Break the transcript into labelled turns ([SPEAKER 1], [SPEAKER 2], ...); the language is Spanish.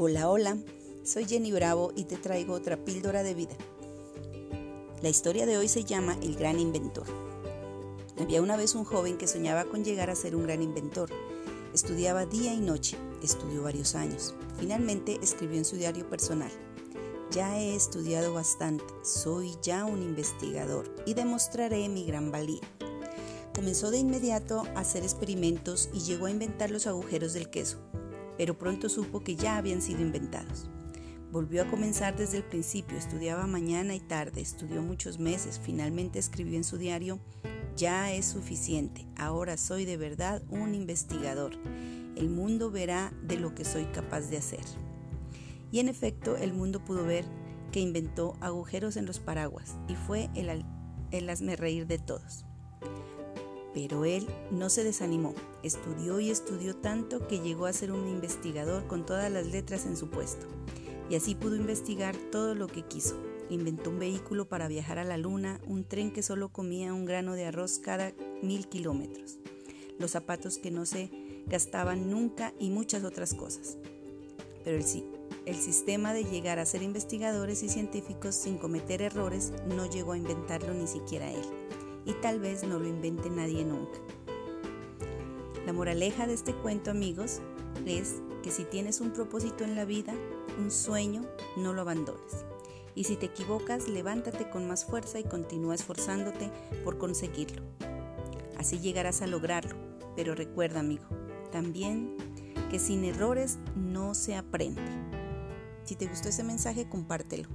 [SPEAKER 1] Hola, hola, soy Jenny Bravo y te traigo otra píldora de vida. La historia de hoy se llama El gran inventor. Había una vez un joven que soñaba con llegar a ser un gran inventor. Estudiaba día y noche, estudió varios años. Finalmente escribió en su diario personal. Ya he estudiado bastante, soy ya un investigador y demostraré mi gran valía. Comenzó de inmediato a hacer experimentos y llegó a inventar los agujeros del queso pero pronto supo que ya habían sido inventados. Volvió a comenzar desde el principio, estudiaba mañana y tarde, estudió muchos meses, finalmente escribió en su diario, ya es suficiente, ahora soy de verdad un investigador, el mundo verá de lo que soy capaz de hacer. Y en efecto, el mundo pudo ver que inventó agujeros en los paraguas y fue el, el reír de todos. Pero él no se desanimó, estudió y estudió tanto que llegó a ser un investigador con todas las letras en su puesto. Y así pudo investigar todo lo que quiso. Inventó un vehículo para viajar a la luna, un tren que solo comía un grano de arroz cada mil kilómetros, los zapatos que no se gastaban nunca y muchas otras cosas. Pero el, el sistema de llegar a ser investigadores y científicos sin cometer errores no llegó a inventarlo ni siquiera él y tal vez no lo invente nadie nunca. La moraleja de este cuento amigos es que si tienes un propósito en la vida, un sueño, no lo abandones. Y si te equivocas, levántate con más fuerza y continúa esforzándote por conseguirlo. Así llegarás a lograrlo. Pero recuerda, amigo, también que sin errores no se aprende. Si te gustó ese mensaje, compártelo.